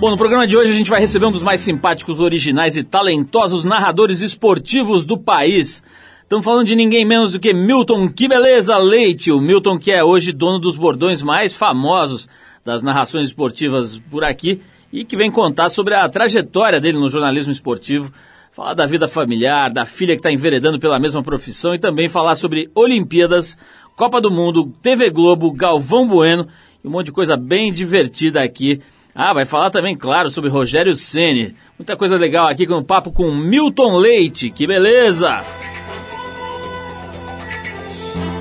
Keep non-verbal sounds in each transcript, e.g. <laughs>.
Bom, no programa de hoje a gente vai receber um dos mais simpáticos, originais e talentosos narradores esportivos do país. Estamos falando de ninguém menos do que Milton Que Beleza Leite, o Milton que é hoje dono dos bordões mais famosos das narrações esportivas por aqui e que vem contar sobre a trajetória dele no jornalismo esportivo, falar da vida familiar, da filha que está enveredando pela mesma profissão e também falar sobre Olimpíadas, Copa do Mundo, TV Globo, Galvão Bueno e um monte de coisa bem divertida aqui ah, vai falar também, claro, sobre Rogério Ceni. Muita coisa legal aqui com o papo com Milton Leite. Que beleza!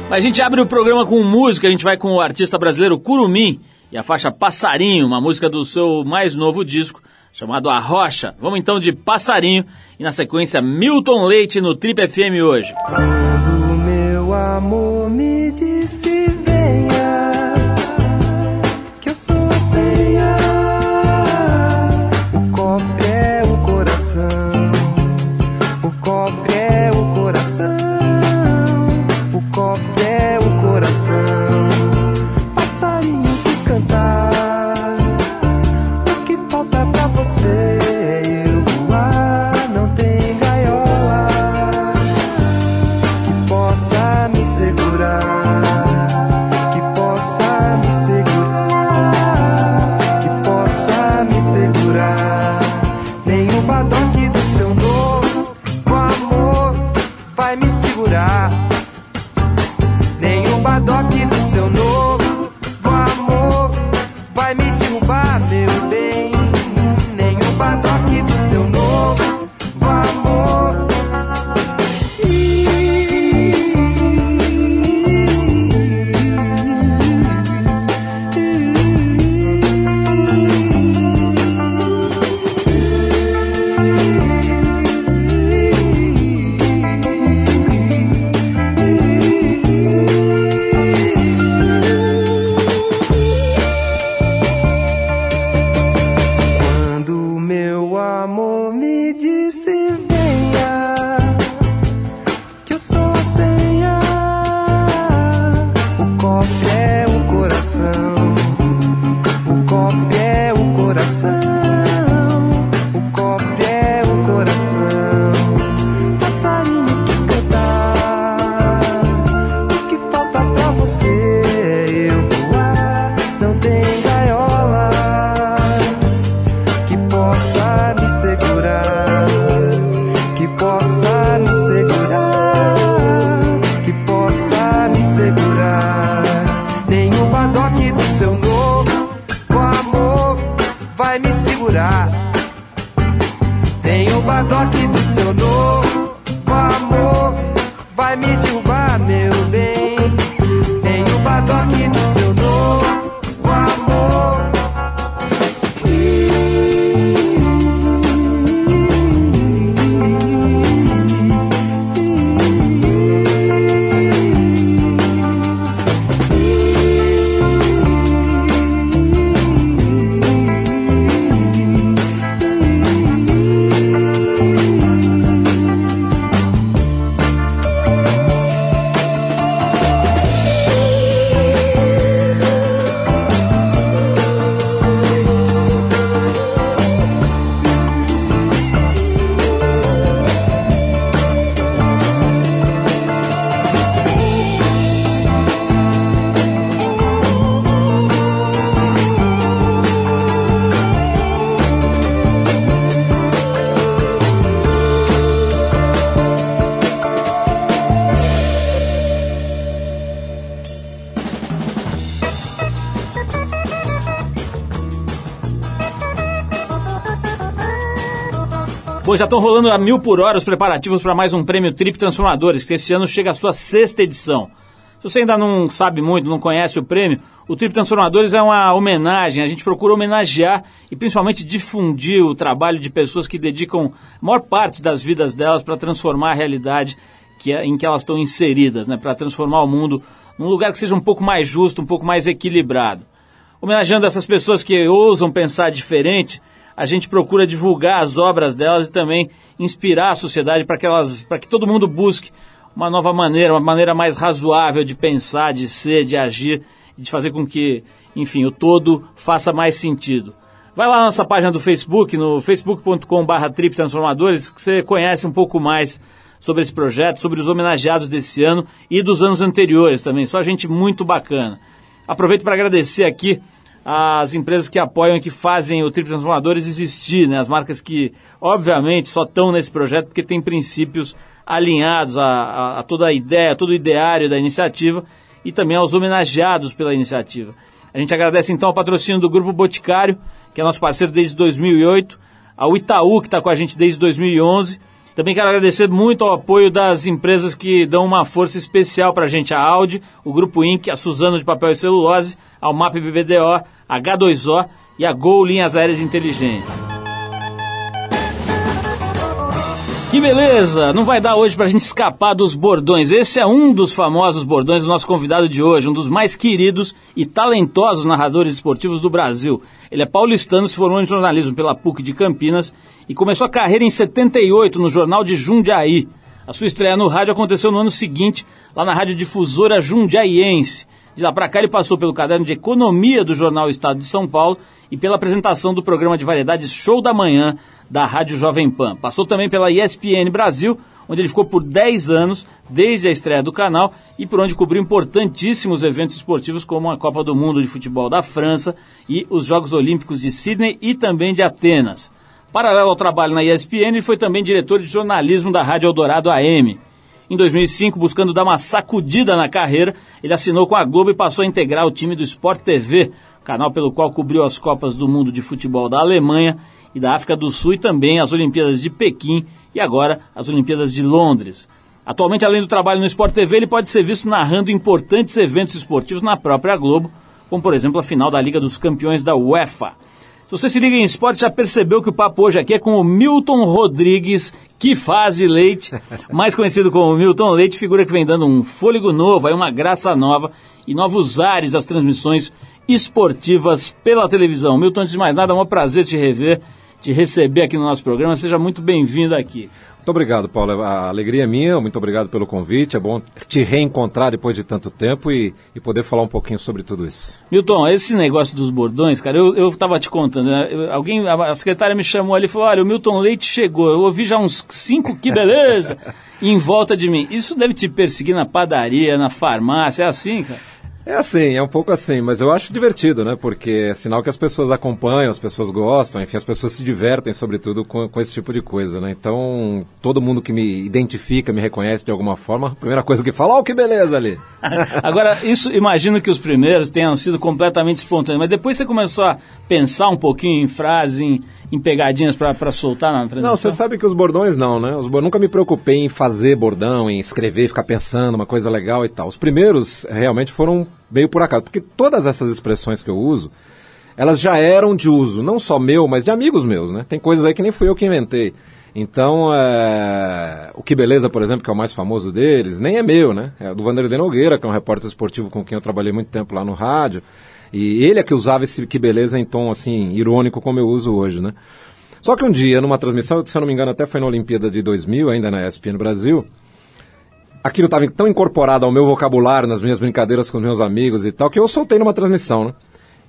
A gente abre o programa com música, a gente vai com o artista brasileiro Curumim e a faixa Passarinho, uma música do seu mais novo disco, chamado A Rocha. Vamos então de Passarinho e na sequência Milton Leite no Trip FM hoje. Quando meu amor me disse venha, que eu sou a senha. Bom, já estão rolando a mil por hora os preparativos para mais um prêmio Trip Transformadores, que esse ano chega à sua sexta edição. Se você ainda não sabe muito, não conhece o prêmio, o Trip Transformadores é uma homenagem. A gente procura homenagear e principalmente difundir o trabalho de pessoas que dedicam a maior parte das vidas delas para transformar a realidade que é, em que elas estão inseridas, né? para transformar o mundo num lugar que seja um pouco mais justo, um pouco mais equilibrado. Homenageando essas pessoas que ousam pensar diferente a gente procura divulgar as obras delas e também inspirar a sociedade para que, elas, que todo mundo busque uma nova maneira, uma maneira mais razoável de pensar, de ser, de agir de fazer com que, enfim, o todo faça mais sentido. Vai lá na nossa página do Facebook, no facebook.com.br Trip Transformadores, que você conhece um pouco mais sobre esse projeto, sobre os homenageados desse ano e dos anos anteriores também. Só gente muito bacana. Aproveito para agradecer aqui as empresas que apoiam e que fazem o Trip Transformadores existir, né? As marcas que, obviamente, só estão nesse projeto porque tem princípios alinhados a, a, a toda a ideia, a todo o ideário da iniciativa e também aos homenageados pela iniciativa. A gente agradece então ao patrocínio do Grupo Boticário, que é nosso parceiro desde 2008, ao Itaú, que está com a gente desde 2011. Também quero agradecer muito ao apoio das empresas que dão uma força especial para a gente, a Audi, o Grupo Inc., a Suzano de Papel e Celulose, ao MAP BBDO, H2O e a Gol Linhas Aéreas Inteligentes. Que beleza! Não vai dar hoje pra gente escapar dos bordões. Esse é um dos famosos bordões do nosso convidado de hoje, um dos mais queridos e talentosos narradores esportivos do Brasil. Ele é paulistano, se formou em jornalismo pela PUC de Campinas e começou a carreira em 78 no Jornal de Jundiaí. A sua estreia no rádio aconteceu no ano seguinte, lá na Rádio Difusora Jundiaiense. De lá para cá ele passou pelo caderno de economia do jornal Estado de São Paulo e pela apresentação do programa de variedades Show da Manhã da Rádio Jovem Pan. Passou também pela ESPN Brasil, onde ele ficou por 10 anos, desde a estreia do canal, e por onde cobriu importantíssimos eventos esportivos como a Copa do Mundo de Futebol da França e os Jogos Olímpicos de Sydney e também de Atenas. Paralelo ao trabalho na ESPN, ele foi também diretor de jornalismo da Rádio Eldorado AM. Em 2005, buscando dar uma sacudida na carreira, ele assinou com a Globo e passou a integrar o time do Sport TV, canal pelo qual cobriu as Copas do Mundo de Futebol da Alemanha e da África do Sul e também as Olimpíadas de Pequim e agora as Olimpíadas de Londres. Atualmente, além do trabalho no Sport TV, ele pode ser visto narrando importantes eventos esportivos na própria Globo, como por exemplo a final da Liga dos Campeões da UEFA. Se você se liga em esporte, já percebeu que o papo hoje aqui é com o Milton Rodrigues, que faz Leite, <laughs> mais conhecido como Milton Leite, figura que vem dando um fôlego novo, aí uma graça nova e novos ares às transmissões esportivas pela televisão. Milton, antes de mais nada, é um prazer te rever te receber aqui no nosso programa. Seja muito bem-vindo aqui. Muito obrigado, Paulo. A alegria é minha, muito obrigado pelo convite. É bom te reencontrar depois de tanto tempo e, e poder falar um pouquinho sobre tudo isso. Milton, esse negócio dos bordões, cara, eu estava te contando, né? alguém, a secretária me chamou ali e falou: olha, o Milton Leite chegou. Eu ouvi já uns cinco, que beleza! <laughs> em volta de mim. Isso deve te perseguir na padaria, na farmácia, é assim, cara? É assim, é um pouco assim, mas eu acho divertido, né? Porque é sinal que as pessoas acompanham, as pessoas gostam, enfim, as pessoas se divertem, sobretudo, com, com esse tipo de coisa, né? Então, todo mundo que me identifica, me reconhece de alguma forma, a primeira coisa que fala, oh, que beleza ali. <laughs> Agora, isso, imagino que os primeiros tenham sido completamente espontâneos, mas depois você começou a pensar um pouquinho em frases, em, em pegadinhas para soltar na transmissão? Não, você sabe que os bordões não, né? Os, nunca me preocupei em fazer bordão, em escrever, ficar pensando uma coisa legal e tal. Os primeiros realmente foram meio por acaso, porque todas essas expressões que eu uso, elas já eram de uso, não só meu, mas de amigos meus, né? Tem coisas aí que nem fui eu que inventei. Então, é... o Que Beleza, por exemplo, que é o mais famoso deles, nem é meu, né? É do Vanderlei Nogueira, que é um repórter esportivo com quem eu trabalhei muito tempo lá no rádio. E ele é que usava esse que beleza em tom assim, irônico como eu uso hoje, né? Só que um dia, numa transmissão, se eu não me engano, até foi na Olimpíada de 2000, ainda na ESPN Brasil, aquilo estava tão incorporado ao meu vocabulário, nas minhas brincadeiras com meus amigos e tal, que eu soltei numa transmissão, né?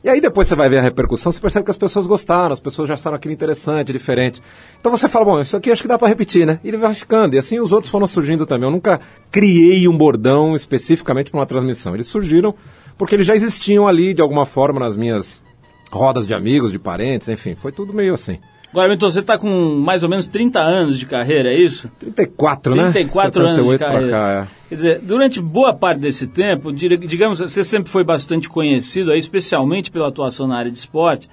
E aí depois você vai ver a repercussão, você percebe que as pessoas gostaram, as pessoas já acharam aquilo interessante, diferente. Então você fala, bom, isso aqui acho que dá para repetir, né? E ele vai ficando. E assim os outros foram surgindo também. Eu nunca criei um bordão especificamente para uma transmissão. Eles surgiram porque eles já existiam ali de alguma forma nas minhas rodas de amigos, de parentes, enfim, foi tudo meio assim. Agora, então, você está com mais ou menos 30 anos de carreira, é isso? 34, 34 né? 34 anos de carreira. Cá, é. Quer dizer, durante boa parte desse tempo, digamos, você sempre foi bastante conhecido, aí, especialmente pela atuação na área de esporte,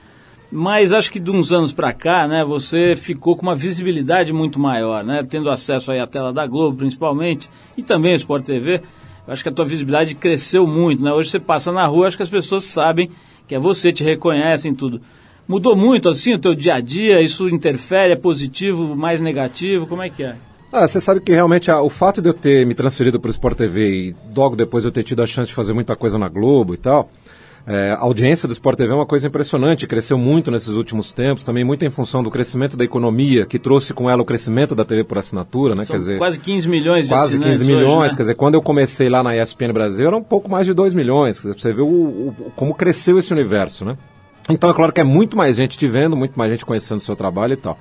mas acho que de uns anos para cá, né, você ficou com uma visibilidade muito maior, né, tendo acesso aí à tela da Globo, principalmente, e também o Sport TV, acho que a tua visibilidade cresceu muito, né? Hoje você passa na rua, acho que as pessoas sabem que é você, te reconhecem tudo. Mudou muito assim o teu dia a dia? Isso interfere? É positivo, mais negativo? Como é que é? Ah, você sabe que realmente ah, o fato de eu ter me transferido para o Sport TV e logo depois eu ter tido a chance de fazer muita coisa na Globo e tal, é, a audiência do Sport TV é uma coisa impressionante, cresceu muito nesses últimos tempos, também muito em função do crescimento da economia, que trouxe com ela o crescimento da TV por assinatura, né? São quer dizer, quase 15 milhões de Quase 15 milhões, hoje, né? quer dizer, quando eu comecei lá na ESPN Brasil era um pouco mais de 2 milhões, quer dizer, você vê o, o, como cresceu esse universo, né? Então é claro que é muito mais gente te vendo, muito mais gente conhecendo o seu trabalho e tal.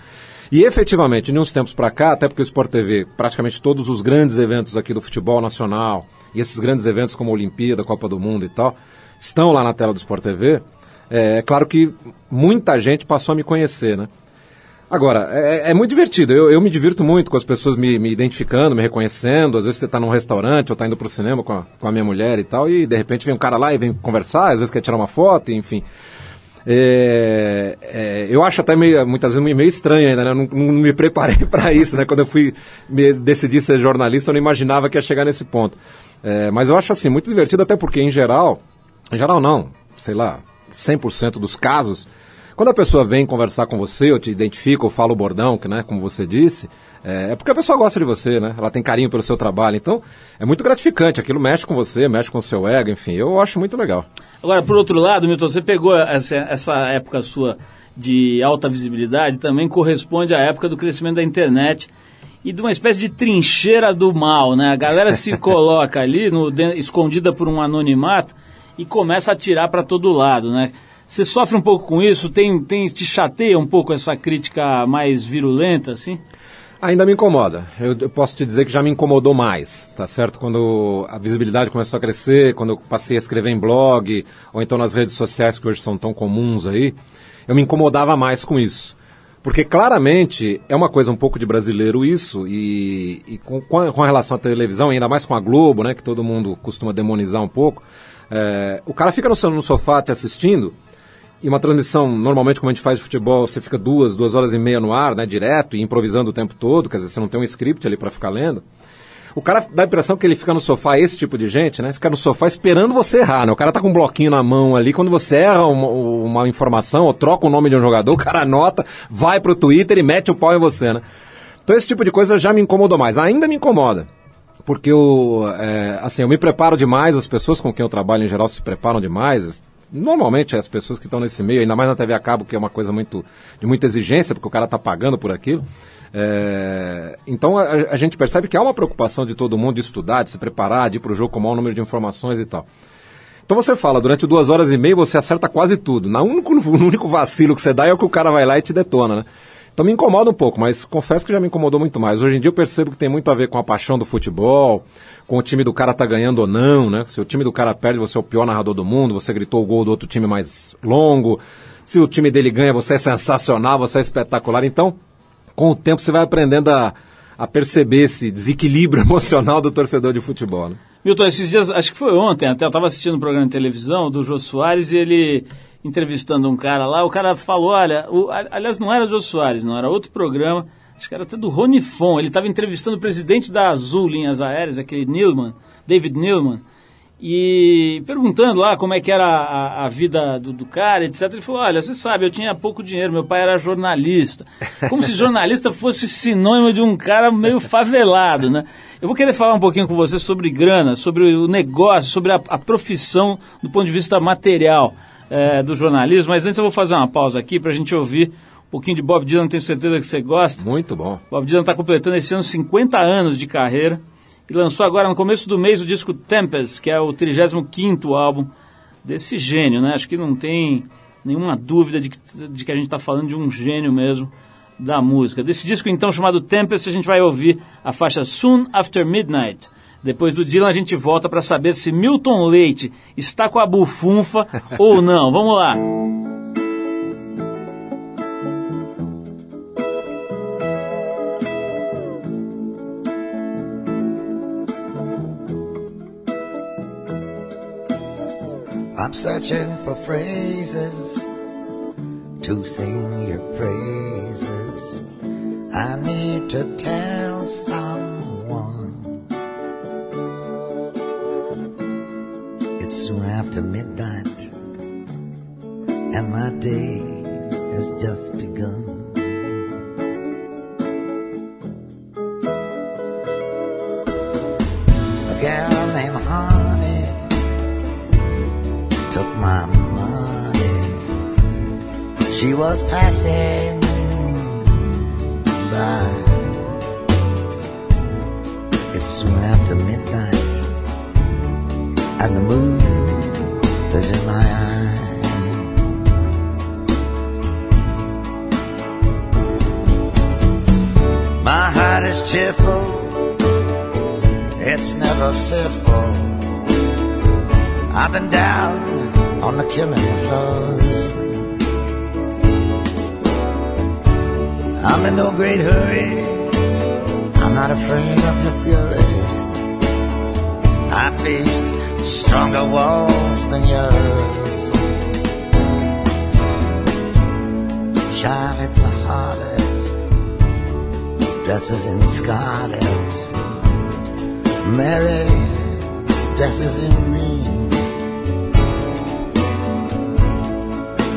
E efetivamente, de uns tempos para cá, até porque o Sport TV, praticamente todos os grandes eventos aqui do futebol nacional, e esses grandes eventos como a Olimpíada, a Copa do Mundo e tal, estão lá na tela do Sport TV, é, é claro que muita gente passou a me conhecer, né? Agora, é, é muito divertido. Eu, eu, me divirto muito com as pessoas me, me identificando, me reconhecendo. Às vezes você está num restaurante ou está indo para o cinema com a, com a minha mulher e tal, e de repente vem um cara lá e vem conversar, às vezes quer tirar uma foto, enfim. É, é, eu acho até meio, muitas vezes meio estranho ainda, né? Não, não me preparei <laughs> para isso, né? Quando eu fui me, ser jornalista, eu não imaginava que ia chegar nesse ponto. É, mas eu acho assim, muito divertido, até porque em geral, em geral não, sei lá, 100% dos casos, quando a pessoa vem conversar com você, ou te identifica, ou fala o bordão, que, né, como você disse, é, é, porque a pessoa gosta de você, né? Ela tem carinho pelo seu trabalho. Então, é muito gratificante. Aquilo mexe com você, mexe com o seu ego, enfim. Eu acho muito legal. Agora, por outro lado, Milton, você pegou essa, essa época sua de alta visibilidade, também corresponde à época do crescimento da internet e de uma espécie de trincheira do mal, né? A galera se <laughs> coloca ali, no, escondida por um anonimato, e começa a tirar para todo lado, né? Você sofre um pouco com isso? Tem, tem, te chateia um pouco essa crítica mais virulenta, assim? Ainda me incomoda. Eu, eu, posso te dizer que já me incomodou mais, tá certo? Quando a visibilidade começou a crescer, quando eu passei a escrever em blog, ou então nas redes sociais que hoje são tão comuns aí, eu me incomodava mais com isso. Porque claramente é uma coisa um pouco de brasileiro isso, e, e com, com, relação à televisão, ainda mais com a Globo, né, que todo mundo costuma demonizar um pouco, é, o cara fica no, no sofá te assistindo, e uma transmissão, normalmente, como a gente faz de futebol, você fica duas, duas horas e meia no ar, né, direto, e improvisando o tempo todo, quer dizer, você não tem um script ali para ficar lendo. O cara dá a impressão que ele fica no sofá, esse tipo de gente, né? Fica no sofá esperando você errar, né? O cara tá com um bloquinho na mão ali, quando você erra uma, uma informação ou troca o nome de um jogador, <laughs> o cara anota, vai pro Twitter e mete o pau em você, né? Então esse tipo de coisa já me incomodou mais. Ainda me incomoda. Porque eu, é, assim, eu me preparo demais, as pessoas com quem eu trabalho em geral se preparam demais, normalmente as pessoas que estão nesse meio, ainda mais na TV a cabo, que é uma coisa muito de muita exigência, porque o cara está pagando por aquilo. É, então a, a, gente percebe que há uma preocupação de todo mundo de estudar, de se preparar, de ir para o jogo com o maior número de informações e tal. Então você fala, durante duas horas e meia você acerta quase tudo. Na único, <laughs> único vacilo que você dá é o que o cara vai lá e te detona, né? Então me incomoda um pouco, mas confesso que já me incomodou muito mais. Hoje em dia eu percebo que tem muito a ver com a paixão do futebol, com o time do cara tá ganhando ou não, né? Se o time do cara perde, você é o pior narrador do mundo, você gritou o gol do outro time mais longo. Se o time dele ganha, você é sensacional, você é espetacular. Então, com o tempo você vai aprendendo a, a perceber esse desequilíbrio <laughs> emocional do torcedor de futebol, né? Milton, esses dias, acho que foi ontem até, eu estava assistindo um programa de televisão do Jô Soares e ele entrevistando um cara lá, o cara falou, olha, o, aliás, não era Jô Soares, não, era outro programa, acho que era até do Rony Fon, ele estava entrevistando o presidente da Azul Linhas Aéreas, aquele Newman, David Newman, e perguntando lá como é que era a, a vida do, do, cara, etc. Ele falou, olha, você sabe, eu tinha pouco dinheiro, meu pai era jornalista. Como se jornalista fosse sinônimo de um cara meio favelado, né? Eu vou querer falar um pouquinho com você sobre grana, sobre o negócio, sobre a, a profissão do ponto de vista material é, do jornalismo, mas antes eu vou fazer uma pausa aqui para a gente ouvir um pouquinho de Bob Dylan, tenho certeza que você gosta. Muito bom. Bob Dylan está completando esse ano 50 anos de carreira e lançou agora no começo do mês o disco Tempest, que é o 35º álbum desse gênio, né? Acho que não tem nenhuma dúvida de que, de que a gente está falando de um gênio mesmo da música. Desse disco então chamado Tempest, a gente vai ouvir a faixa Soon After Midnight. Depois do Dylan a gente volta para saber se Milton Leite está com a bufunfa <laughs> ou não. Vamos lá. I'm searching for phrases to sing your praises. I need to tell someone. It's soon after midnight, and my day has just begun. A gal named Honey took my money. She was passing by. It's soon after midnight, and the moon is in my eye. My heart is cheerful, it's never fearful. I've been down on the killing floors. I'm in no great hurry, I'm not afraid of your fury. I faced stronger walls than yours. Charlotte's a harlot, dresses in scarlet. Mary dresses in green.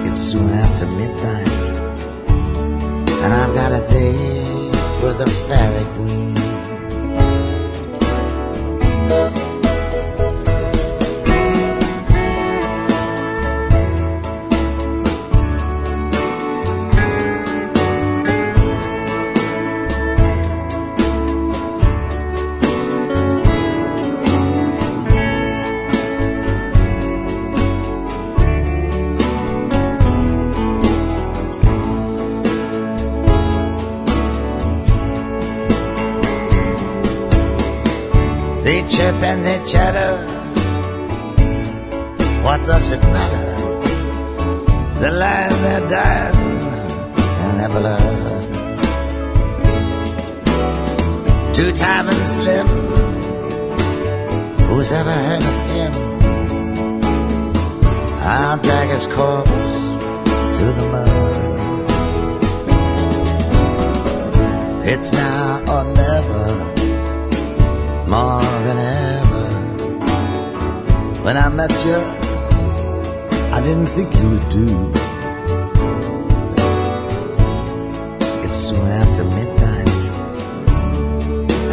It's soon after midnight, and I've got a date for the fairy queen. They chirp and they chatter. What does it matter? They lie and they're dying in their blood. Two time and slim. Who's ever heard of him? I'll drag his corpse through the mud. It's now or never more than ever. When I met you, I didn't think you would do. It's soon after midnight,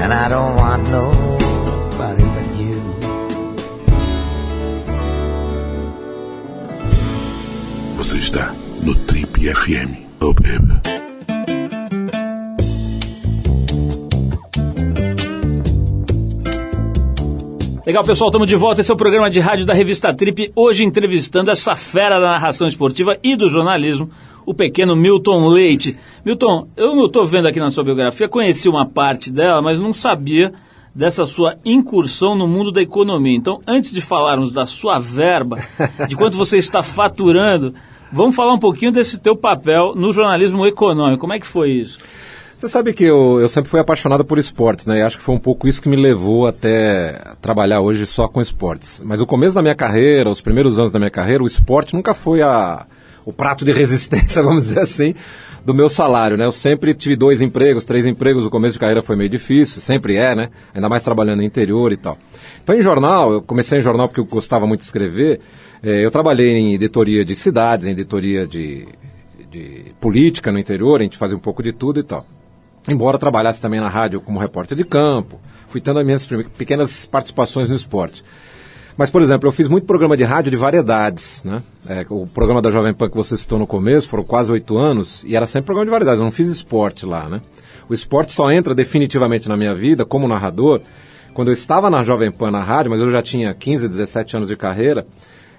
and I don't want nobody but you. Você está no Trip FM. Oh, baby. Legal, pessoal, estamos de volta. Esse é o programa de rádio da revista Trip. Hoje entrevistando essa fera da narração esportiva e do jornalismo, o pequeno Milton Leite. Milton, eu não estou vendo aqui na sua biografia, conheci uma parte dela, mas não sabia dessa sua incursão no mundo da economia. Então, antes de falarmos da sua verba, de quanto você está faturando, vamos falar um pouquinho desse teu papel no jornalismo econômico. Como é que foi isso? Você sabe que eu, eu sempre fui apaixonado por esportes, né? E acho que foi um pouco isso que me levou até trabalhar hoje só com esportes. Mas o começo da minha carreira, os primeiros anos da minha carreira, o esporte nunca foi a, o prato de <laughs> resistência, vamos dizer assim, do meu salário, né? Eu sempre tive dois empregos, três empregos, o começo de carreira foi meio difícil, sempre é, né? Ainda mais trabalhando no interior e tal. Então, em jornal, eu comecei em jornal porque eu gostava muito de escrever. Eh, eu trabalhei em editoria de cidades, em editoria de, de política no interior, a gente fazia um pouco de tudo e tal. Embora trabalhasse também na rádio como repórter de campo, fui tendo as minhas pequenas participações no esporte. Mas, por exemplo, eu fiz muito programa de rádio de variedades, né? É, o programa da Jovem Pan que você citou no começo, foram quase oito anos, e era sempre programa de variedades, eu não fiz esporte lá, né? O esporte só entra definitivamente na minha vida, como narrador, quando eu estava na Jovem Pan na rádio, mas eu já tinha 15, 17 anos de carreira,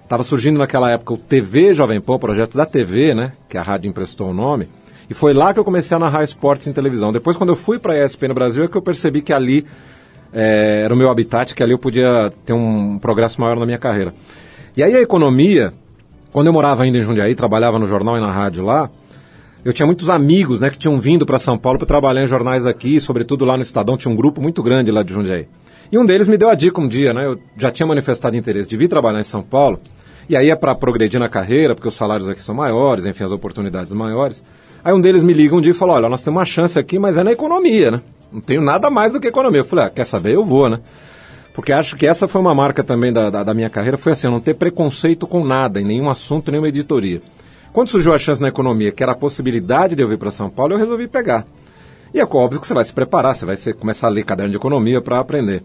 estava surgindo naquela época o TV Jovem Pan, o projeto da TV, né? Que a rádio emprestou o nome, e foi lá que eu comecei a narrar esportes em televisão. Depois, quando eu fui para a ESPN no Brasil, é que eu percebi que ali é, era o meu habitat, que ali eu podia ter um progresso maior na minha carreira. E aí a economia, quando eu morava ainda em Jundiaí, trabalhava no jornal e na rádio lá, eu tinha muitos amigos né, que tinham vindo para São Paulo para trabalhar em jornais aqui, sobretudo lá no Estadão, tinha um grupo muito grande lá de Jundiaí. E um deles me deu a dica um dia, né? Eu já tinha manifestado interesse de vir trabalhar em São Paulo, e aí é para progredir na carreira, porque os salários aqui são maiores, enfim, as oportunidades maiores. Aí um deles me liga um dia e falou: Olha, nós temos uma chance aqui, mas é na economia, né? Não tenho nada mais do que economia. Eu falei: ah, Quer saber? Eu vou, né? Porque acho que essa foi uma marca também da, da, da minha carreira, foi assim, eu não ter preconceito com nada, em nenhum assunto, nenhuma editoria. Quando surgiu a chance na economia, que era a possibilidade de eu vir para São Paulo, eu resolvi pegar. E é óbvio que você vai se preparar, você vai ser, começar a ler caderno de economia para aprender.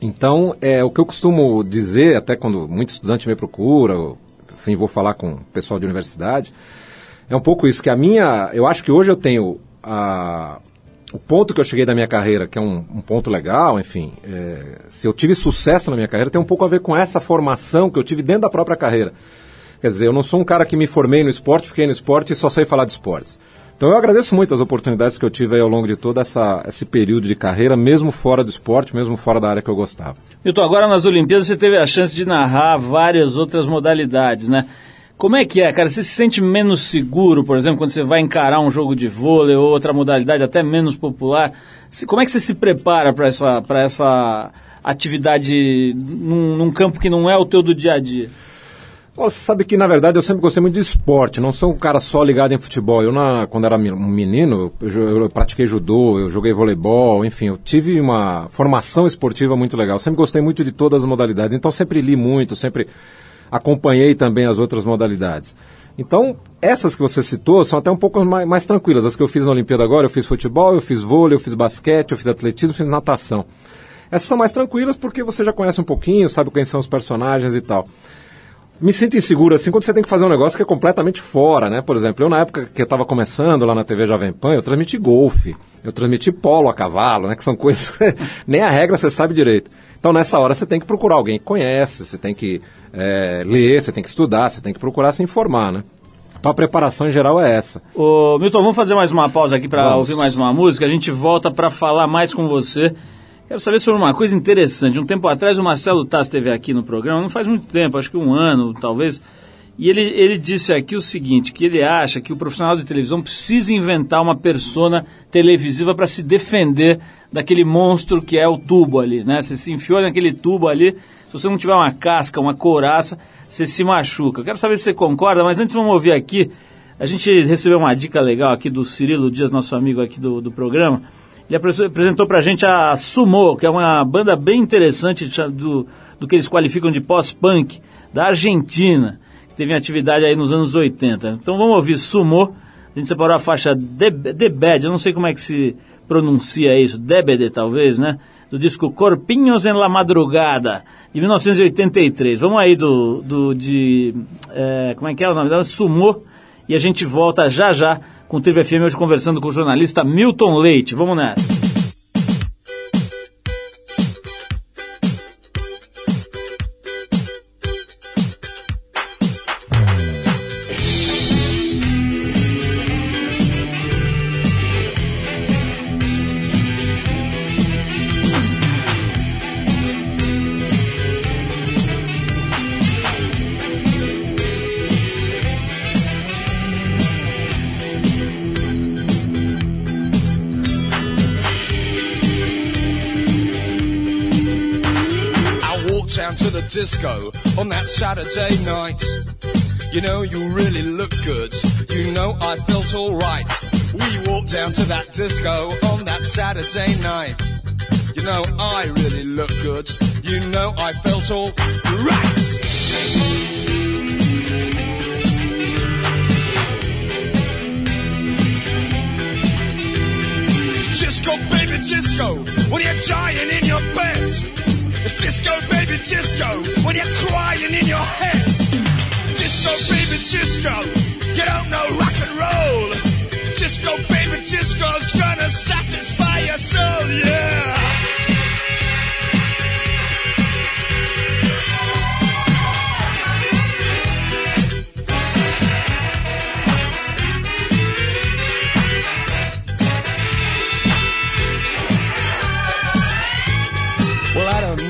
Então, é o que eu costumo dizer, até quando muito estudante me procura, ou, enfim, vou falar com o pessoal de universidade, é um pouco isso, que a minha. Eu acho que hoje eu tenho a, o ponto que eu cheguei da minha carreira, que é um, um ponto legal, enfim, é, se eu tive sucesso na minha carreira, tem um pouco a ver com essa formação que eu tive dentro da própria carreira. Quer dizer, eu não sou um cara que me formei no esporte, fiquei no esporte e só sei falar de esportes. Então eu agradeço muito as oportunidades que eu tive ao longo de todo essa, esse período de carreira, mesmo fora do esporte, mesmo fora da área que eu gostava. Milton, agora nas Olimpíadas você teve a chance de narrar várias outras modalidades, né? Como é que é, cara? Você se sente menos seguro, por exemplo, quando você vai encarar um jogo de vôlei ou outra modalidade até menos popular? Como é que você se prepara para essa, pra essa atividade num, num campo que não é o teu do dia a dia? Você sabe que, na verdade, eu sempre gostei muito de esporte, não sou um cara só ligado em futebol. Eu, na, quando era menino, eu, eu pratiquei judô, eu joguei voleibol, enfim, eu tive uma formação esportiva muito legal. Sempre gostei muito de todas as modalidades, então sempre li muito, sempre acompanhei também as outras modalidades. Então, essas que você citou são até um pouco mais, mais tranquilas. As que eu fiz na Olimpíada agora, eu fiz futebol, eu fiz vôlei, eu fiz basquete, eu fiz atletismo, eu fiz natação. Essas são mais tranquilas porque você já conhece um pouquinho, sabe quem são os personagens e tal me sinto inseguro assim quando você tem que fazer um negócio que é completamente fora, né? Por exemplo, eu na época que eu estava começando lá na TV Jovem Pan, eu transmiti golfe, eu transmiti polo a cavalo, né? Que são <laughs> coisas que nem a regra você sabe direito. Então nessa hora você tem que procurar alguém que conhece, você tem que é, ler, você tem que estudar, você tem que procurar se informar, né? Então a preparação em geral é essa. Ô, Milton, vamos fazer mais uma pausa aqui para ouvir mais uma música. A gente volta para falar mais com você. Quero saber sobre uma coisa interessante. Um tempo atrás o Marcelo Tassi esteve aqui no programa, não faz muito tempo, acho que um ano, talvez. E ele, ele disse aqui o seguinte, que ele acha que o profissional de televisão precisa inventar uma persona televisiva para se defender daquele monstro que é o tubo ali, né? Você se enfiou naquele tubo ali, se você não tiver uma casca, uma couraça, você se machuca. Quero saber se você concorda, mas antes vamos ouvir aqui a gente recebeu uma dica legal aqui do Cirilo Dias, nosso amigo aqui do, do programa. Ele apre- apresentou pra gente a Sumo, que é uma banda bem interessante do, do que eles qualificam de pós-punk, da Argentina, que teve atividade aí nos anos 80. Então vamos ouvir Sumo. A gente separou a faixa The, Bad, eu não sei como é que se pronuncia isso, Debede talvez, né? Do disco Corpinhos en la Madrugada, de 1983. Vamos aí do, do de, é, como é que é o nome dela? Sumo. E a gente volta já já com o Triple FM hoje conversando com o jornalista Milton Leite. Vamos nessa. Down to the disco on that Saturday night. You know, you really look good. You know, I felt alright. We walked down to that disco on that Saturday night. You know, I really look good. You know, I felt all right. Disco, baby, disco, when you're dying in your bed. Disco, baby, disco, when you're crying in your head. Disco, baby, disco, you don't know rock and roll. Disco, baby, disco's gonna satisfy your soul, yeah.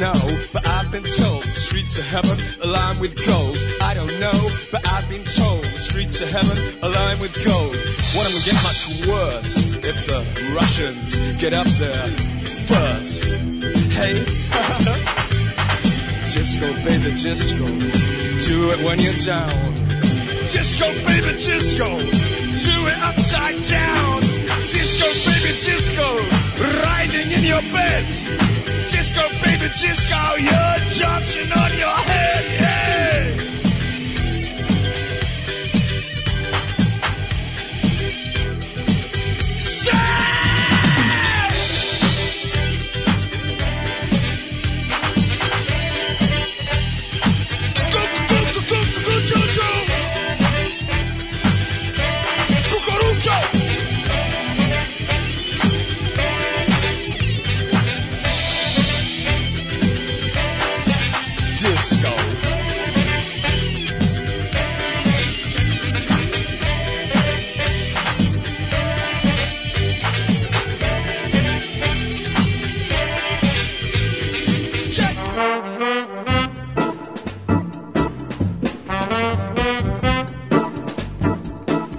Know, but I've been told the streets of heaven lined with gold. I don't know, but I've been told the streets of heaven lined with gold. What am get much worse if the Russians get up there first? Hey, <laughs> disco, baby, disco, do it when you're down. Disco, baby, disco, do it upside down. Disco, baby, disco, riding in your bed. Disco, baby, disco, you're dancing on your head, yeah.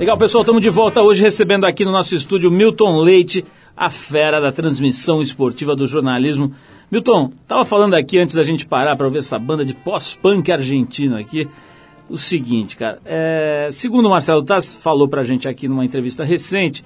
Legal, pessoal, estamos de volta hoje recebendo aqui no nosso estúdio Milton Leite, a fera da transmissão esportiva do jornalismo. Milton, estava falando aqui antes da gente parar para ver essa banda de pós-punk argentino aqui. O seguinte, cara, é, segundo o Marcelo Tassi falou pra gente aqui numa entrevista recente,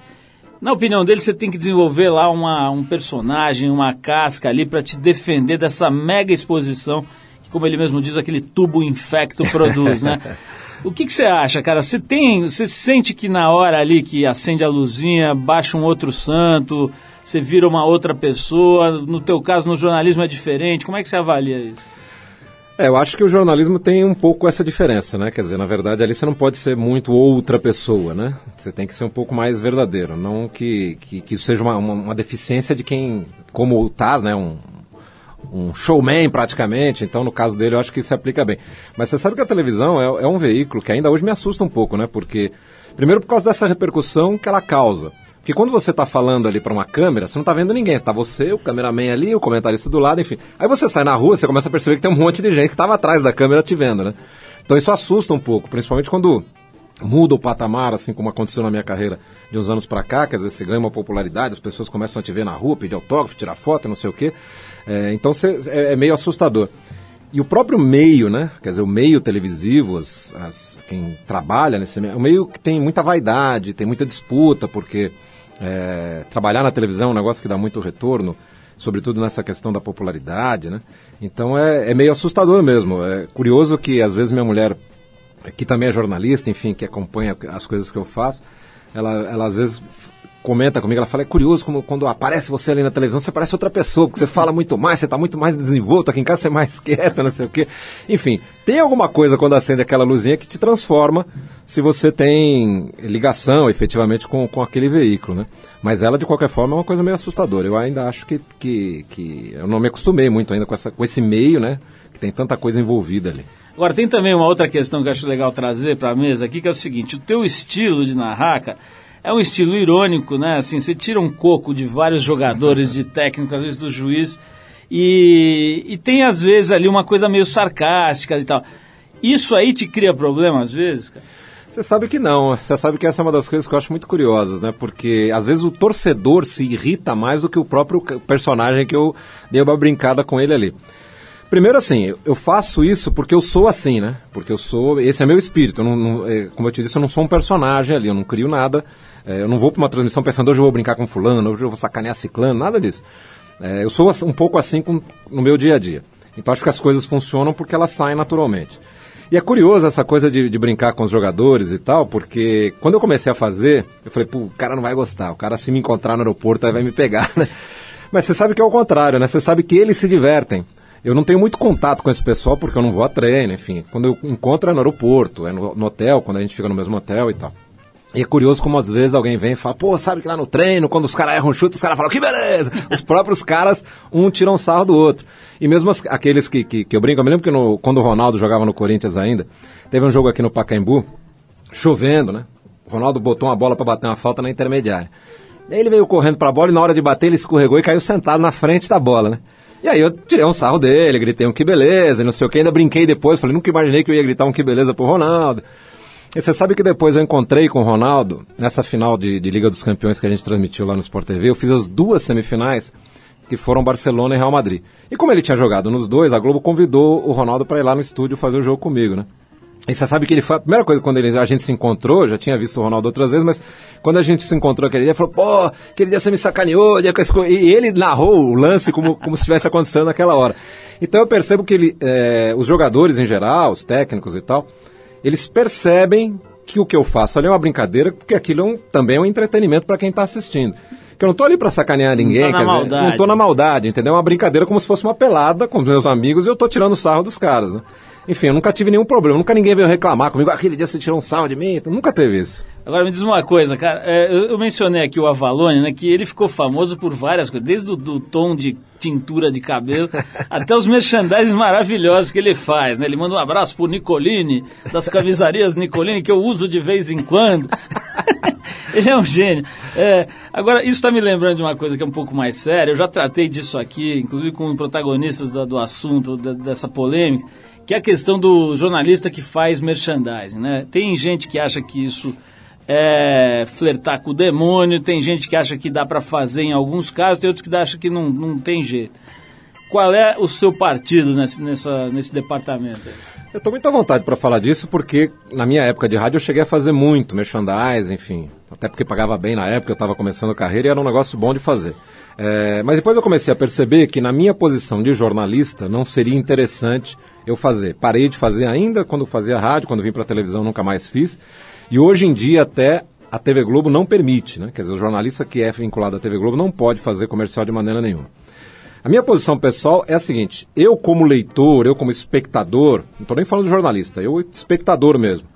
na opinião dele, você tem que desenvolver lá uma, um personagem, uma casca ali para te defender dessa mega exposição que, como ele mesmo diz, aquele tubo infecto produz, né? <laughs> O que, você acha, cara? Você tem, você sente que na hora ali que acende a luzinha, baixa um outro santo, você vira uma outra pessoa? No teu caso, no jornalismo é diferente? Como é que você avalia isso? É, eu acho que o jornalismo tem um pouco essa diferença, né? Quer dizer, na verdade, ali você não pode ser muito outra pessoa, né? Você tem que ser um pouco mais verdadeiro. Não que, que, que isso seja uma, uma, uma deficiência de quem, como o Taz, né? Um, um showman praticamente, então no caso dele eu acho que se aplica bem. Mas você sabe que a televisão é, é um veículo que ainda hoje me assusta um pouco, né? Porque, primeiro por causa dessa repercussão que ela causa. Porque quando você está falando ali para uma câmera, você não está vendo ninguém. Está você, o cameraman ali, o comentarista do lado, enfim. Aí você sai na rua, você começa a perceber que tem um monte de gente que estava atrás da câmera te vendo, né? Então isso assusta um pouco, principalmente quando muda o patamar, assim como aconteceu na minha carreira de uns anos para cá, quer dizer, você ganha uma popularidade, as pessoas começam a te ver na rua, pedir autógrafo, tirar foto, não sei o quê. É, então você, é, é meio assustador. E o próprio meio, né? Quer dizer, o meio televisivo, as, as, quem trabalha nesse meio, é um meio que tem muita vaidade, tem muita disputa, porque é, trabalhar na televisão é um negócio que dá muito retorno, sobretudo nessa questão da popularidade, né? Então é, é meio assustador mesmo. É curioso que às vezes minha mulher, que também é jornalista, enfim, que acompanha as coisas que eu faço, ela, ela às vezes comenta comigo, ela fala, é curioso como quando aparece você ali na televisão, você parece outra pessoa, porque você fala muito mais, você está muito mais desenvolto, aqui em casa você é mais <laughs> quieta, não sei o quê. Enfim, tem alguma coisa quando acende aquela luzinha que te transforma se você tem ligação efetivamente com, com aquele veículo, né? Mas ela, de qualquer forma, é uma coisa meio assustadora. Eu ainda acho que, que, que eu não me acostumei muito ainda com, essa, com esse meio, né? Que tem tanta coisa envolvida ali. Agora, tem também uma outra questão que eu acho legal trazer para a mesa aqui, que é o seguinte, o teu estilo de narrar, cara, é um estilo irônico, né? Assim, você tira um coco de vários jogadores, de técnico, às vezes do juiz, e, e tem às vezes ali uma coisa meio sarcástica e tal. Isso aí te cria problema às vezes, cara? Você sabe que não. Você sabe que essa é uma das coisas que eu acho muito curiosas, né? Porque às vezes o torcedor se irrita mais do que o próprio personagem que eu dei uma brincada com ele ali. Primeiro assim, eu faço isso porque eu sou assim, né? Porque eu sou, esse é meu espírito. Eu não, não, é, como eu te disse, eu não sou um personagem ali, eu não crio nada. É, eu não vou para uma transmissão pensando hoje eu vou brincar com fulano, hoje eu vou sacanear ciclano, nada disso. É, eu sou um pouco assim com, no meu dia a dia. Então acho que as coisas funcionam porque elas saem naturalmente. E é curioso essa coisa de, de, brincar com os jogadores e tal, porque quando eu comecei a fazer, eu falei, pô, o cara não vai gostar, o cara se me encontrar no aeroporto aí vai me pegar, <laughs> né? Mas você sabe que é o contrário, né? Você sabe que eles se divertem. Eu não tenho muito contato com esse pessoal porque eu não vou a treino, enfim. Quando eu encontro é no aeroporto, é no, no hotel, quando a gente fica no mesmo hotel e tal. E é curioso como às vezes alguém vem e fala, pô, sabe que lá no treino, quando os caras erram chute, os caras falam, que beleza! <laughs> Os próprios caras, um tira um sarro do outro. E mesmo as, aqueles que, que, que, eu brinco, eu me lembro que no, quando o Ronaldo jogava no Corinthians ainda, teve um jogo aqui no Pacaembu, chovendo, né? O Ronaldo botou uma bola para bater uma falta na intermediária. Daí ele veio correndo para a bola e na hora de bater ele escorregou e caiu sentado na frente da bola, né? E aí eu tirei um sarro dele, gritei um que beleza, não sei o que, ainda brinquei depois, falei, nunca imaginei que eu ia gritar um que beleza pro Ronaldo. E você sabe que depois eu encontrei com o Ronaldo, nessa final de, de, Liga dos Campeões que a gente transmitiu lá no Sport TV, eu fiz as duas semifinais, que foram Barcelona e Real Madrid. E como ele tinha jogado nos dois, a Globo convidou o Ronaldo para ir lá no estúdio fazer o jogo comigo, né? E você sabe que ele foi a primeira coisa quando ele, a gente se encontrou, já tinha visto o Ronaldo outras vezes, mas quando a gente se encontrou aquele dia, ele falou, pô, aquele dia você me sacaneou, que e ele narrou o lance como, como se estivesse acontecendo naquela hora. Então eu percebo que ele, é, os jogadores em geral, os técnicos e tal, eles percebem que o que eu faço ali é uma brincadeira, porque aquilo é um, também é um entretenimento para quem está assistindo. Que eu não tô ali para sacanear ninguém, não tô, na dizer, não tô na maldade, entendeu? É uma brincadeira como se fosse uma pelada com meus amigos e eu tô tirando sarro dos caras, né? Enfim, eu nunca tive nenhum problema, nunca ninguém veio reclamar comigo, aquele dia você tirou um sarro de mim, então, nunca teve isso. Agora me diz uma coisa, cara, é, eu, eu, mencionei aqui o Avalone, né, que ele ficou famoso por várias coisas, desde o do tom de tintura de cabelo <laughs> até os merchandises maravilhosos que ele faz, né? Ele manda um abraço pro Nicolini, das camisarias Nicolini, que eu uso de vez em quando. <laughs> ele é um gênio. É, agora, isso está me lembrando de uma coisa que é um pouco mais séria, eu já tratei disso aqui, inclusive com protagonistas do, do assunto, da, dessa polêmica, que é a questão do jornalista que faz merchandising, né? Tem gente que acha que isso é, flertar com o demônio, tem gente que acha que dá para fazer em alguns casos, tem outros que acham que não, não tem jeito. Qual é o seu partido nesse, nessa, nesse departamento? Eu estou muito à vontade para falar disso porque na minha época de rádio eu cheguei a fazer muito merchandising, enfim. Até porque pagava bem na época, eu estava começando a carreira e era um negócio bom de fazer. É, mas depois eu comecei a perceber que na minha posição de jornalista não seria interessante eu fazer. Parei de fazer ainda quando fazia rádio, quando vim para a televisão nunca mais fiz. E hoje em dia até a TV Globo não permite, né? Quer dizer, o jornalista que é vinculado à TV Globo não pode fazer comercial de maneira nenhuma. A minha posição pessoal é a seguinte: eu, como leitor, eu, como espectador, não estou nem falando de jornalista, eu, espectador mesmo,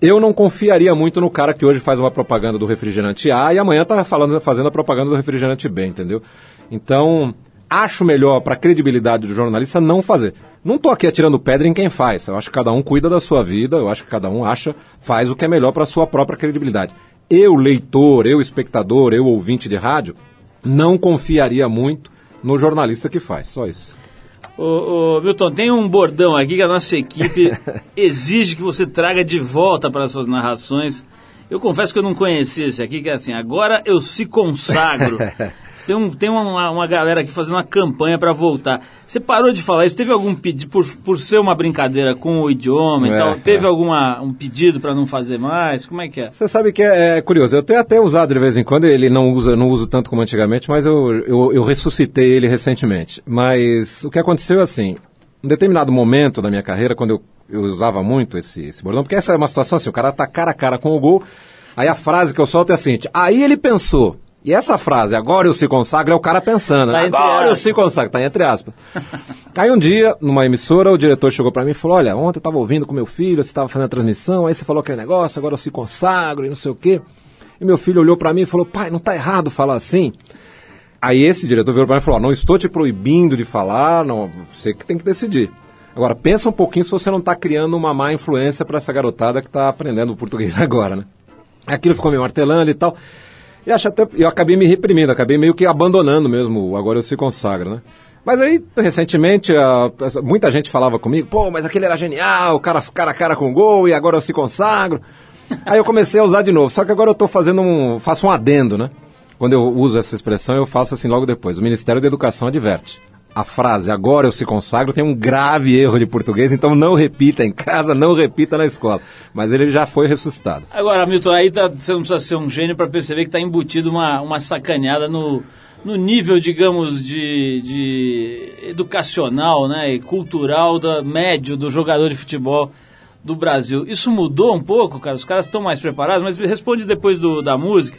eu não confiaria muito no cara que hoje faz uma propaganda do refrigerante A e amanhã está fazendo a propaganda do refrigerante B, entendeu? Então, acho melhor para a credibilidade do jornalista não fazer. Não estou aqui atirando pedra em quem faz. Eu acho que cada um cuida da sua vida, eu acho que cada um acha, faz o que é melhor para a sua própria credibilidade. Eu, leitor, eu, espectador, eu, ouvinte de rádio, não confiaria muito no jornalista que faz. Só isso. Ô, ô, Milton, tem um bordão aqui que a nossa equipe <laughs> exige que você traga de volta para suas narrações. Eu confesso que eu não conhecia esse aqui, que é assim, agora eu se consagro. <laughs> Tem, um, tem uma, uma galera aqui fazendo uma campanha para voltar. Você parou de falar isso? Teve algum pedido, por, por ser uma brincadeira com o idioma e É, tal, teve é. alguma, um pedido para não fazer mais? Como é que é? Você sabe que é, é curioso. Eu tenho até usado de vez em quando, ele não usa, não uso tanto como antigamente, mas eu, eu, eu ressuscitei ele recentemente. Mas o que aconteceu é assim, em determinado momento da minha carreira, quando eu, eu usava muito esse, esse bordão, porque essa é uma situação assim, o cara tá cara a cara com o gol, aí a frase que eu solto é a seguinte, aí ele pensou, e essa frase, agora eu se consagro, é o cara pensando, Tá né? agora eu se consagro, tá entre aspas. <laughs> Aí um dia, numa emissora, o diretor chegou pra mim e falou: Olha, ontem eu tava ouvindo com meu filho, você tava fazendo a transmissão, aí você falou aquele negócio, agora eu se consagro e não sei o quê. E meu filho olhou pra mim e falou: Pai, não tá errado falar assim. Aí esse diretor virou pra mim e falou: Não estou te proibindo de falar, não, você que tem que decidir. Agora, pensa um pouquinho se você não está criando uma má influência para essa garotada que está aprendendo o português <laughs> agora, né? Aquilo ficou me martelando e tal. E acho até, eu acabei me reprimindo, acabei meio que abandonando mesmo, agora eu se consagro, né? Mas aí, recentemente, a- muita gente falava comigo, pô, mas aquele era genial, o cara cara a cara com gol e agora eu se consagro. Aí eu comecei a usar de novo, só que agora eu estou fazendo um, faço um adendo, né? Quando eu uso essa expressão, eu faço assim logo depois. O Ministério da Educação adverte. A frase agora eu se consagro tem um grave erro de português, então não repita em casa, não repita na escola. Mas ele já foi ressuscitado. Agora, Milton, aí tá- você não precisa ser um gênio para perceber que está embutido uma, uma sacaneada no, no nível, digamos, de, de educacional né, e cultural da, médio do jogador de futebol do Brasil. Isso mudou um pouco, cara? Os caras estão mais preparados, mas responde depois do, da música.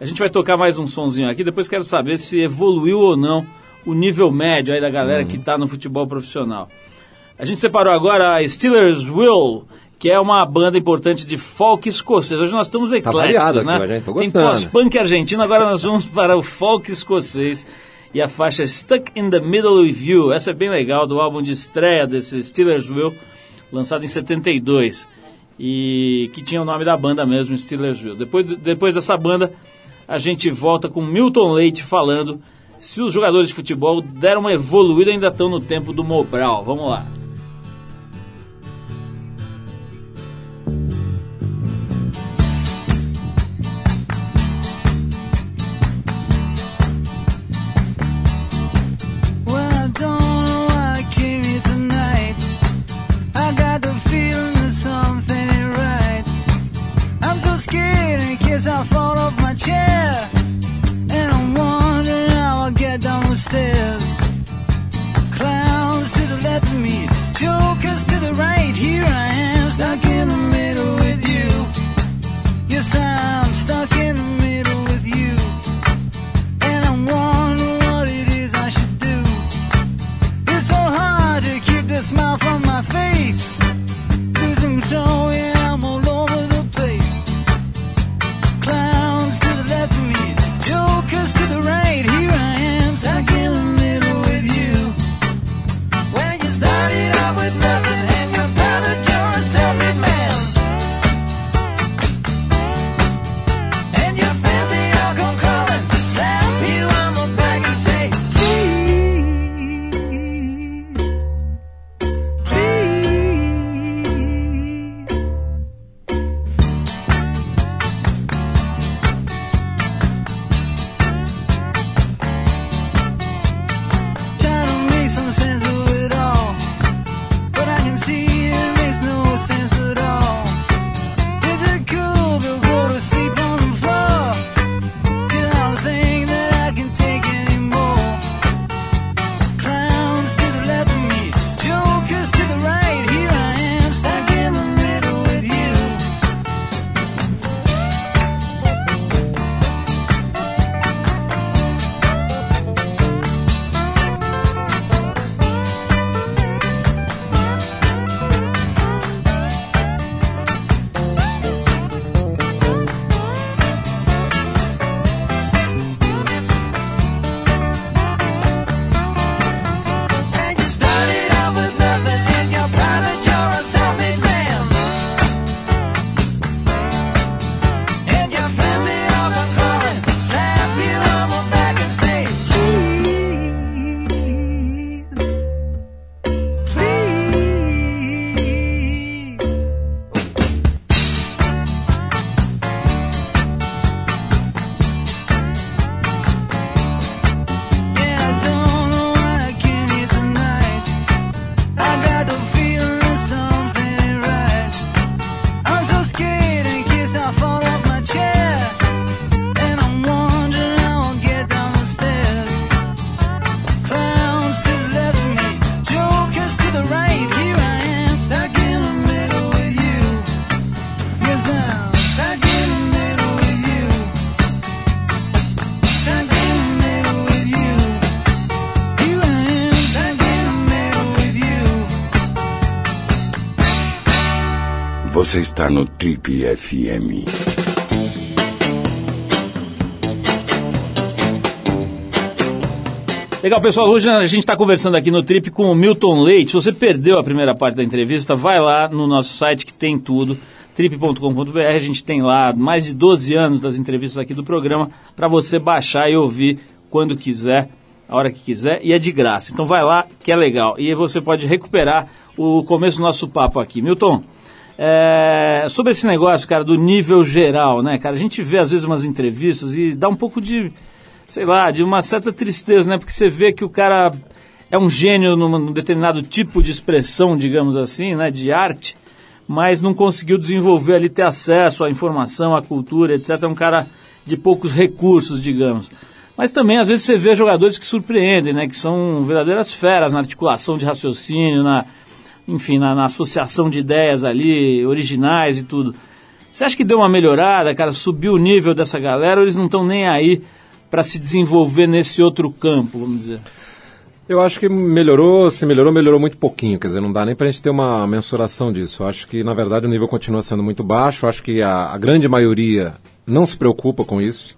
A gente vai tocar mais um sonzinho aqui, depois quero saber se evoluiu ou não o nível médio aí da galera que está no futebol profissional. A gente separou agora a Steelers Will, que é uma banda importante de folk escocês. Hoje nós estamos ecléticos, variado aqui né? Tô Tem pós-punk argentino, agora nós vamos para o folk escocês. E a faixa Stuck in the Middle with You. Essa é bem legal, do álbum de estreia desse Steelers Will, lançado em 72. E que tinha o nome da banda mesmo, Steelers Will. Depois, depois dessa banda, a gente volta com Milton Leite falando se os jogadores de futebol deram uma evoluída ainda estão no tempo do Mobral. Vamos lá. I fall off my chair. Stairs. Clowns to the left of me, jokers to the right. Here I am, stuck in the middle with you. Yes, I'm stuck in Você está no Trip FM. Legal, pessoal. Hoje a gente está conversando aqui no Trip com o Milton Leite. Se você perdeu a primeira parte da entrevista, vai lá no nosso site que tem tudo, trip.com.br. A gente tem lá mais de 12 anos das entrevistas aqui do programa para você baixar e ouvir quando quiser, a hora que quiser, e é de graça. Então vai lá que é legal. E você pode recuperar o começo do nosso papo aqui. Milton, é, sobre esse negócio, cara, do nível geral, né, cara? A gente vê às vezes umas entrevistas e dá um pouco de, sei lá, de uma certa tristeza, né? Porque você vê que o cara é um gênio num, num determinado tipo de expressão, digamos assim, né, de arte, mas não conseguiu desenvolver ali, ter acesso à informação, à cultura, etc. É um cara de poucos recursos, digamos. Mas também, às vezes, você vê jogadores que surpreendem, né? Que são verdadeiras feras na articulação de raciocínio, na, enfim, na, na associação de ideias ali, originais e tudo. Você acha que deu uma melhorada, cara? Subiu o nível dessa galera ou eles não estão nem aí para se desenvolver nesse outro campo, vamos dizer? Eu acho que melhorou, se melhorou, melhorou muito pouquinho. Quer dizer, não dá nem pra gente ter uma mensuração disso. Eu acho que, na verdade, o nível continua sendo muito baixo. Eu acho que a, a grande maioria não se preocupa com isso.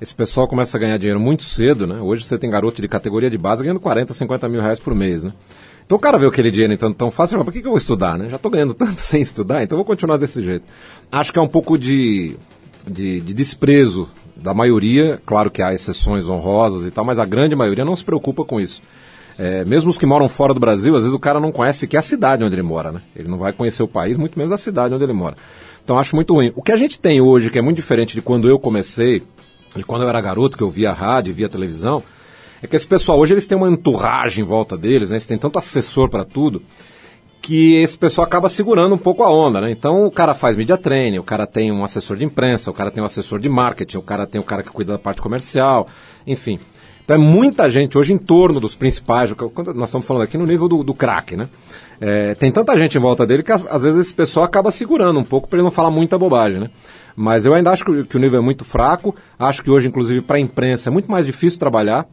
Esse pessoal começa a ganhar dinheiro muito cedo, né? Hoje você tem garoto de categoria de base ganhando 40, 50 mil reais por mês, né? Então o cara vê aquele dinheiro então tão fácil, mas por que, que eu vou estudar, né? Já estou ganhando <laughs> tanto sem estudar, então vou continuar desse jeito. Acho que é um pouco de, de, de desprezo da maioria, claro que há exceções honrosas e tal, mas a grande maioria não se preocupa com isso. É, mesmo os que moram fora do Brasil, às vezes o cara não conhece sequer a cidade onde ele mora, né? Ele não vai conhecer o país, muito menos a cidade onde ele mora. Então acho muito ruim. O que a gente tem hoje, que é muito diferente de quando eu comecei, de quando eu era garoto, que eu via rádio, via televisão, é que esse pessoal hoje eles têm uma enturragem em volta deles, né? Eles têm tanto assessor para tudo, que esse pessoal acaba segurando um pouco a onda, né? Então o cara faz media training, o cara tem um assessor de imprensa, o cara tem um assessor de marketing, o cara tem o cara que cuida da parte comercial, enfim. Então é muita gente hoje em torno dos principais, nós estamos falando aqui no nível do, do craque, né? É, tem tanta gente em volta dele que às vezes esse pessoal acaba segurando um pouco para ele não falar muita bobagem, né? Mas eu ainda acho que, que o nível é muito fraco, acho que hoje, inclusive, para a imprensa é muito mais difícil trabalhar,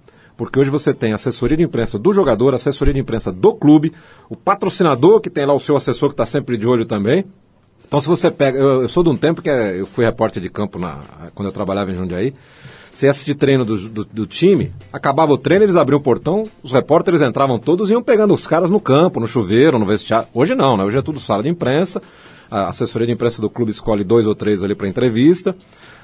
porque hoje você tem assessoria de imprensa do jogador, assessoria de imprensa do clube, o patrocinador que tem lá o seu assessor que está sempre de olho também. Então se você pega, eu, eu sou de um tempo que é, eu fui repórter de campo na, quando eu trabalhava em Jundiaí, você ia assistir treino do, do, do, time, acabava o treino, eles abriam o portão, os repórteres entravam todos e iam pegando os caras no campo, no chuveiro, no vestiário. Hoje não, né? Hoje é tudo sala de imprensa, a assessoria de imprensa do clube escolhe dois ou três ali para entrevista.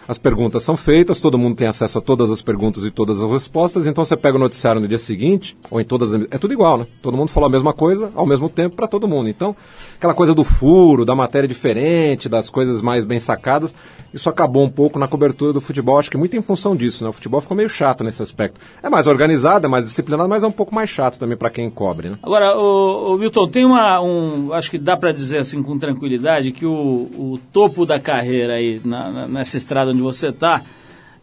As perguntas são feitas, todo mundo tem acesso a todas as perguntas e todas as respostas, então você pega o noticiário no dia seguinte, ou em todas as. É tudo igual, né? Todo mundo falou a mesma coisa ao mesmo tempo para todo mundo. Então, aquela coisa do furo, da matéria diferente, das coisas mais bem sacadas, isso acabou um pouco na cobertura do futebol, acho que muito em função disso, né? O futebol ficou meio chato nesse aspecto. É mais organizado, é mais disciplinado, mas é um pouco mais chato também para quem cobre, né? Agora, o, o Milton, tem uma. Um, acho que dá para dizer assim com tranquilidade que o, o topo da carreira aí, na, na, nessa estrada onde você está,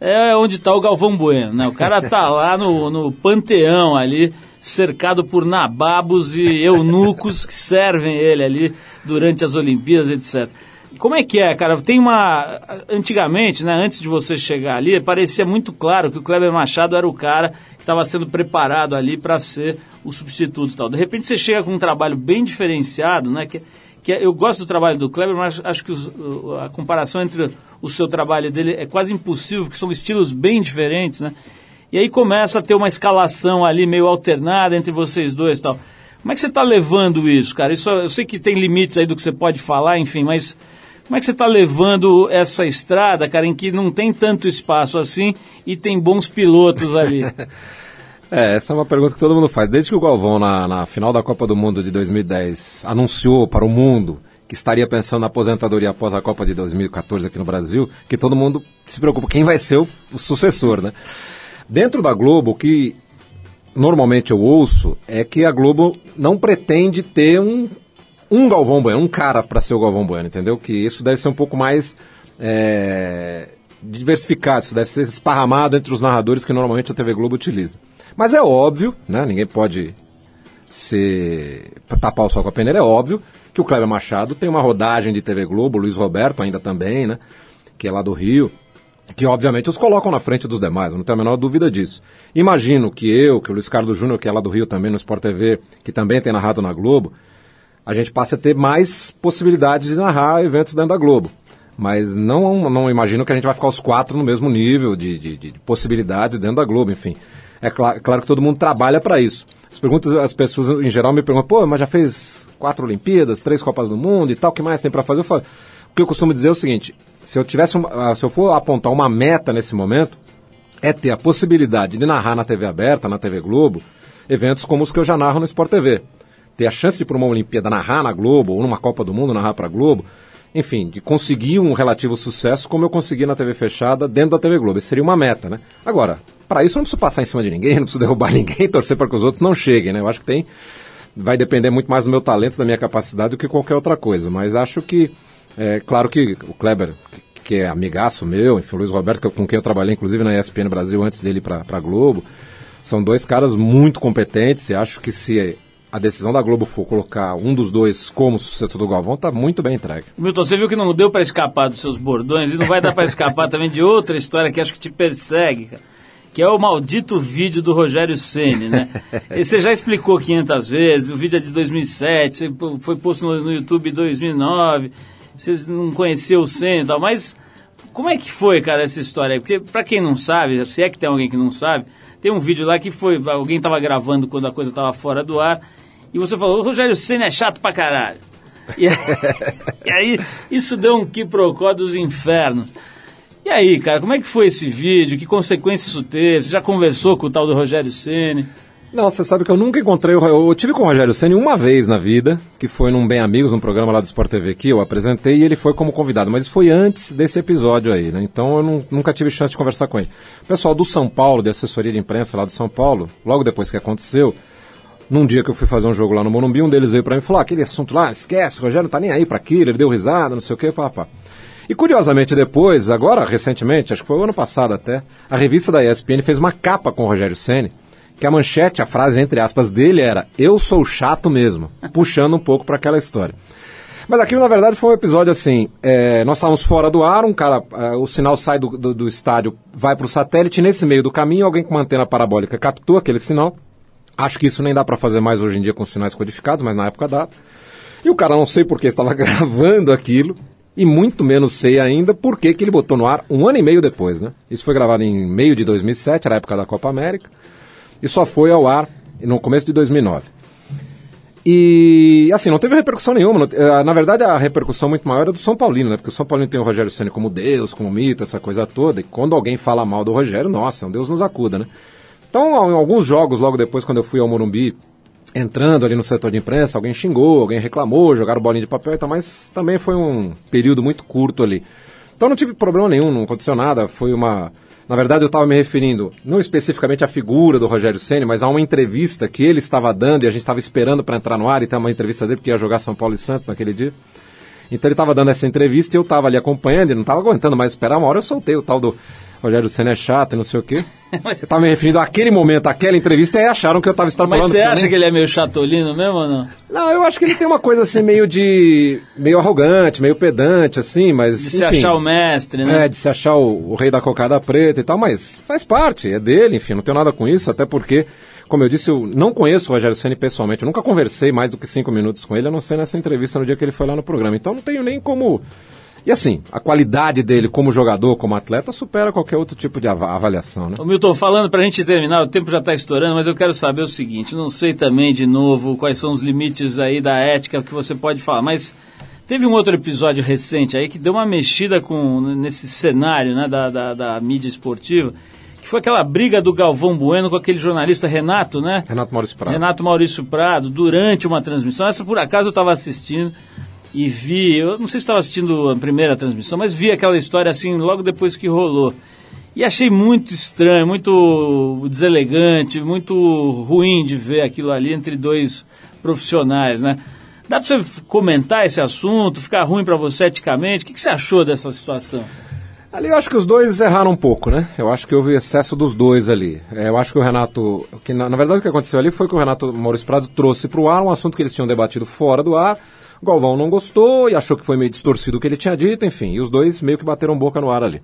é onde está o Galvão Bueno, né? O cara tá <laughs> lá no, no panteão ali, cercado por nababos e eunucos que servem ele ali durante as Olimpíadas, etc. Como é que é, cara? Tem uma. Antigamente, né, antes de você chegar ali, parecia muito claro que o Kleber Machado era o cara que estava sendo preparado ali para ser o substituto e tal. De repente você chega com um trabalho bem diferenciado, né? Que, que eu gosto do trabalho do Kleber, mas acho que os, a comparação entre o seu trabalho dele é quase impossível, porque são estilos bem diferentes, né? E aí começa a ter uma escalação ali meio alternada entre vocês dois e tal. Como é que você está levando isso, cara? Isso, eu sei que tem limites aí do que você pode falar, enfim, mas como é que você está levando essa estrada, cara, em que não tem tanto espaço assim e tem bons pilotos ali? <laughs> É, essa é uma pergunta que todo mundo faz. Desde que o Galvão, na, na final da Copa do Mundo de 2010, anunciou para o mundo que estaria pensando na aposentadoria após a Copa de 2014 aqui no Brasil, que todo mundo se preocupa quem vai ser o, o sucessor, né? Dentro da Globo, o que normalmente eu ouço é que a Globo não pretende ter um, um Galvão Bueno, um cara para ser o Galvão Bueno, entendeu? Que isso deve ser um pouco mais é, diversificado, isso deve ser esparramado entre os narradores que normalmente a TV Globo utiliza. Mas é óbvio, né? Ninguém pode ser tapar o sol com a peneira, é óbvio que o Kleber Machado tem uma rodagem de TV Globo, Luiz Roberto ainda também, né? Que é lá do Rio, que obviamente os colocam na frente dos demais, não tenho a menor dúvida disso. Imagino que eu, que o Luiz Carlos Júnior, que é lá do Rio também no Sport TV, que também tem narrado na Globo, a gente passe a ter mais possibilidades de narrar eventos dentro da Globo. Mas não, não imagino que a gente vai ficar os quatro no mesmo nível de, de, de possibilidades dentro da Globo, enfim. É claro, claro que todo mundo trabalha para isso. As perguntas, as pessoas em geral me perguntam, pô, mas já fez quatro Olimpíadas, três Copas do Mundo e tal, o que mais tem para fazer? Eu falo, o que eu costumo dizer é o seguinte: se eu tivesse, uma, se eu for apontar uma meta nesse momento, é ter a possibilidade de narrar na TV aberta, na TV Globo, eventos como os que eu já narro no Sport TV. Ter a chance de ir para uma Olimpíada narrar na Globo, ou numa Copa do Mundo narrar para a Globo, enfim, de conseguir um relativo sucesso como eu consegui na TV fechada dentro da TV Globo. Essa seria uma meta, né? Agora, para isso eu não preciso passar em cima de ninguém, <laughs> não preciso derrubar ninguém, <laughs> torcer para que os outros não cheguem, né? Eu acho que tem vai depender muito mais do meu talento, da minha capacidade do que qualquer outra coisa. Mas acho que, é claro que o Kleber, que, é amigaço meu, enfim, o Luiz Roberto, com quem eu trabalhei inclusive na ESPN Brasil antes dele para a Globo, são dois caras muito competentes e acho que se a decisão da Globo for colocar um dos dois como sucessor do Galvão, tá muito bem entregue. Milton, você viu que não deu para escapar dos seus bordões e não vai dar para <laughs> escapar também de outra história que acho que te persegue, cara, que é o maldito vídeo do Rogério Ceni, né? <laughs> E você já explicou 500 vezes, o vídeo é de 2007, você foi posto no, YouTube em 2009, você não conheceu o Ceni e tal, mas como é que foi, cara, essa história? Porque para quem não sabe, se é que tem alguém que não sabe, tem um vídeo lá que foi, alguém estava gravando quando a coisa estava fora do ar, e você falou, o Rogério Senna é chato pra caralho. E aí, <laughs> e aí, isso deu um quiprocó dos infernos. E aí, cara, como é que foi esse vídeo? Que consequências isso teve? Você já conversou com o tal do Rogério Ceni? Não, você sabe que eu nunca encontrei. O, eu tive com o Rogério Ceni uma vez na vida, que foi num Bem Amigos, num programa lá do Sport TV que eu apresentei e ele foi como convidado. Mas foi antes desse episódio aí, né? Então eu não, nunca tive chance de conversar com ele. O pessoal do São Paulo, de assessoria de imprensa lá do São Paulo, logo depois que aconteceu, num dia que eu fui fazer um jogo lá no Morumbi, um deles veio para mim e falou: ah, aquele assunto lá, esquece, o Rogério não tá nem aí para aquilo, ele deu risada, não sei o que, papá. E curiosamente depois, agora recentemente, acho que foi o ano passado até, a revista da ESPN fez uma capa com o Rogério Ceni, que a manchete, a frase entre aspas dele era: "Eu sou chato mesmo", puxando um pouco para aquela história. Mas aquilo, na verdade, foi um episódio assim: é, nós estávamos fora do ar, um cara, é, o sinal sai do, do, do estádio, vai para o satélite, nesse meio do caminho, alguém com uma antena parabólica captou aquele sinal Acho que isso nem dá para fazer mais hoje em dia com sinais codificados, mas na época dá. E o cara não sei por que estava <laughs> gravando aquilo, e muito menos sei ainda por que, que ele botou no ar um ano e meio depois, né? Isso foi gravado em meio de 2007, era a época da Copa América, e só foi ao ar no começo de 2009. E, assim, não teve repercussão nenhuma. Eh, na verdade, a repercussão muito maior é do São Paulino, né? Porque o São Paulino tem o Rogério Senna como Deus, como mito, essa coisa toda. E quando alguém fala mal do Rogério, nossa, um Deus nos acuda, né? Então, em alguns jogos, logo depois, quando eu fui ao Morumbi, entrando ali no setor de imprensa, alguém xingou, alguém reclamou, jogaram bolinha de papel e tal, mas também foi um período muito curto ali. Então não tive problema nenhum, não aconteceu nada, foi uma... Na verdade, eu estava me referindo, não especificamente à figura do Rogério Ceni, mas a uma entrevista que ele estava dando e a gente estava esperando para entrar no ar e ter uma entrevista dele, porque ia jogar São Paulo e Santos naquele dia. Então ele estava dando essa entrevista e eu estava ali acompanhando e não estava aguentando mais esperar. Uma hora eu soltei o tal do Rogério Senna é chato e não sei o quê. <laughs> Mas você tá me referindo àquele momento, àquela entrevista, e acharam que eu estava extrapolando. Mas você acha que ele é meio chatolino mesmo ou não? Não, eu acho que ele tem uma coisa assim meio de... meio arrogante, meio pedante, assim, mas... De se achar o mestre, né? É, de se achar o, o rei da cocada preta e tal, mas faz parte, é dele, enfim, não tenho nada com isso, até porque... Como eu disse, eu não conheço o Rogério Ceni pessoalmente, eu nunca conversei mais do que cinco minutos com ele, a não ser nessa entrevista no dia que ele foi lá no programa. Então não tenho nem como e assim, a qualidade dele como jogador, como atleta, supera qualquer outro tipo de avaliação, né? Ô Milton, falando para a gente terminar, o tempo já está estourando, mas eu quero saber o seguinte, não sei também de novo quais são os limites aí da ética que você pode falar, mas teve um outro episódio recente aí que deu uma mexida com, nesse cenário né, da, da, da mídia esportiva, que foi aquela briga do Galvão Bueno com aquele jornalista Renato, né? Renato Maurício Prado. Renato Maurício Prado, durante uma transmissão. Essa por acaso eu estava assistindo e vi, eu não sei se estava assistindo a primeira transmissão, mas vi aquela história assim logo depois que rolou. E achei muito estranho, muito deselegante, muito ruim de ver aquilo ali entre dois profissionais, né? Dá para você comentar esse assunto, ficar ruim para você eticamente? O que, que você achou dessa situação? Ali eu acho que os dois erraram um pouco, né? Eu acho que houve excesso dos dois ali. É, eu acho que o Renato. Que na, na, verdade o que aconteceu ali foi que o Renato Maurício Prado trouxe para o ar um assunto que eles tinham debatido fora do ar. Galvão não gostou e achou que foi meio distorcido o que ele tinha dito, enfim, e os dois meio que bateram boca no ar ali.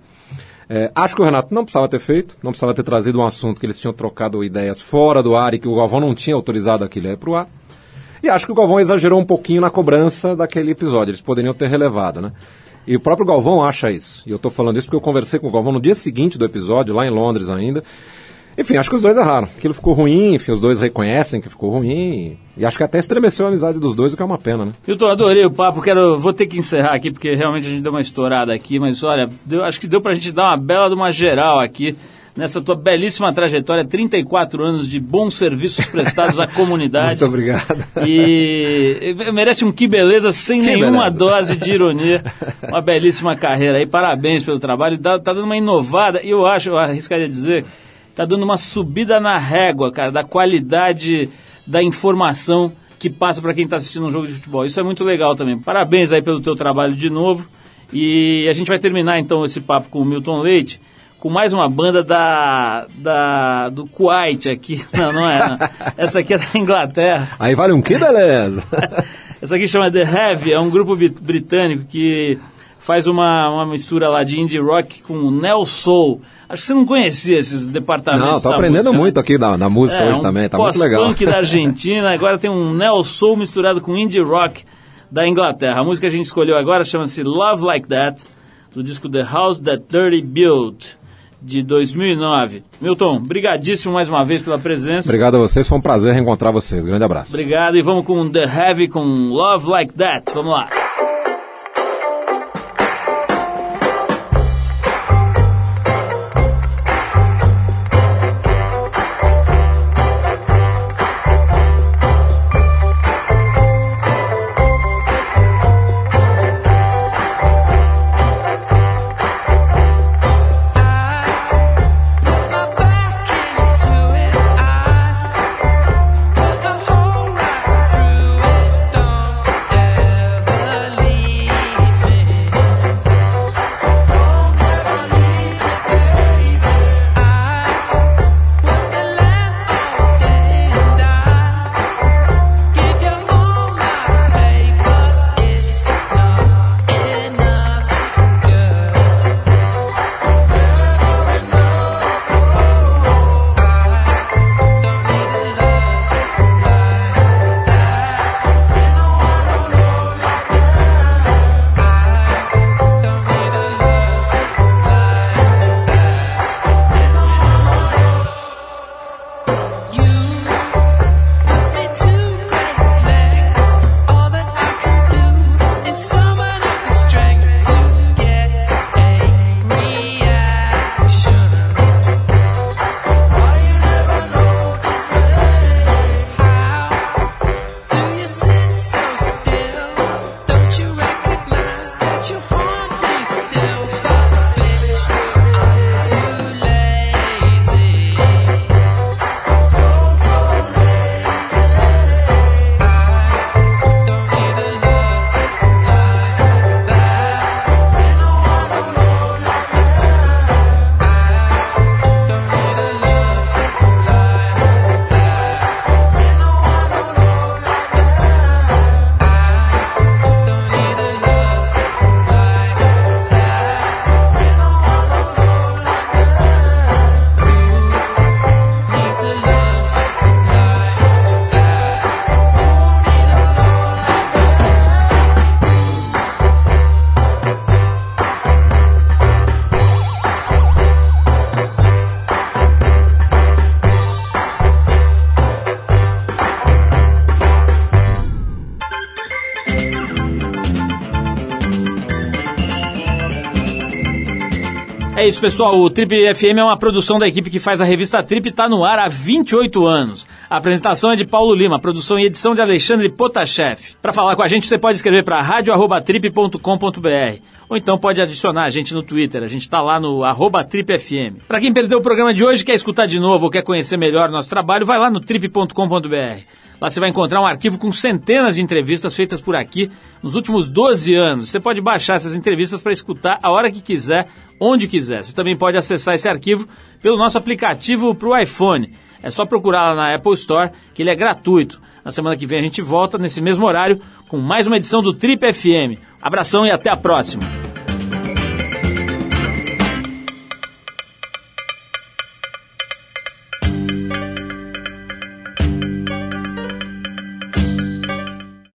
É, acho que o Renato não precisava ter feito, não precisava ter trazido um assunto que eles tinham trocado ideias fora do ar e que o Galvão não tinha autorizado aquilo aí para o ar. E acho que o Galvão exagerou um pouquinho na cobrança daquele episódio. Eles poderiam ter relevado, né? E o próprio Galvão acha isso. E eu tô falando isso porque eu conversei com o Galvão no dia seguinte do episódio, lá em Londres ainda. Enfim, acho que os dois erraram. Aquilo ficou ruim, enfim, os dois reconhecem que ficou ruim. E, acho que até estremeceu a amizade dos dois, o que é uma pena, né? Milton, adorei o papo, quero, vou ter que encerrar aqui, porque realmente a gente deu uma estourada aqui, mas olha, deu- acho que deu pra gente dar uma bela de uma geral aqui, nessa tua belíssima trajetória, 34 anos de bons serviços prestados à <laughs> comunidade. Muito obrigado. E merece um que beleza sem Que nenhuma beleza. dose de ironia. Uma belíssima carreira aí, parabéns pelo trabalho. Tá, tá dando uma inovada, e eu acho, eu arriscaria dizer, tá dando uma subida na régua, cara, da qualidade da informação que passa para quem está assistindo um jogo de futebol. Isso é muito legal também. Parabéns aí pelo teu trabalho de novo. E a gente vai terminar então esse papo com o Milton Leite com mais uma banda da, da do Kuwait aqui. <laughs> Não, não é. Não. Essa aqui é da Inglaterra. Aí vale um que beleza. <laughs> Essa aqui chama The Heavy, é um grupo britânico que faz uma, uma mistura lá de indie rock com neo soul. Acho que você não conhecia esses departamentos. Não, da aprendendo música, né? muito aqui da, da música É, hoje um também, tá muito legal. punk da Argentina, <laughs> agora tem um neo soul misturado com indie rock da Inglaterra. A música que a gente escolheu agora chama-se Love Like That, do disco The House That Dirty Built, de 2009. Milton, brigadíssimo mais uma vez pela presença. Obrigado a vocês, foi um prazer reencontrar vocês. Grande abraço. Obrigado e vamos com The Heavy com Love Like That. Vamos lá. Isso, pessoal. O Trip FM é uma produção da equipe que faz a revista Trip está no ar há 28 anos. A apresentação é de Paulo Lima, produção e edição de Alexandre Potashev. Para falar com a gente, você pode escrever para radio@trip.com.br ou então pode adicionar a gente no Twitter. A gente está lá no arroba Trip FM. Para quem perdeu o programa de hoje, quer escutar de novo ou quer conhecer melhor nosso trabalho, vai lá no trip.com.br. Lá você vai encontrar um arquivo com centenas de entrevistas feitas por aqui nos últimos 12 anos. Você pode baixar essas entrevistas para escutar a hora que quiser, onde quiser. Você também pode acessar esse arquivo pelo nosso aplicativo para o iPhone. É só procurar lá na Apple Store, que ele é gratuito. Na semana que vem a gente volta, nesse mesmo horário, com mais uma edição do Trip FM. Abração e até a próxima!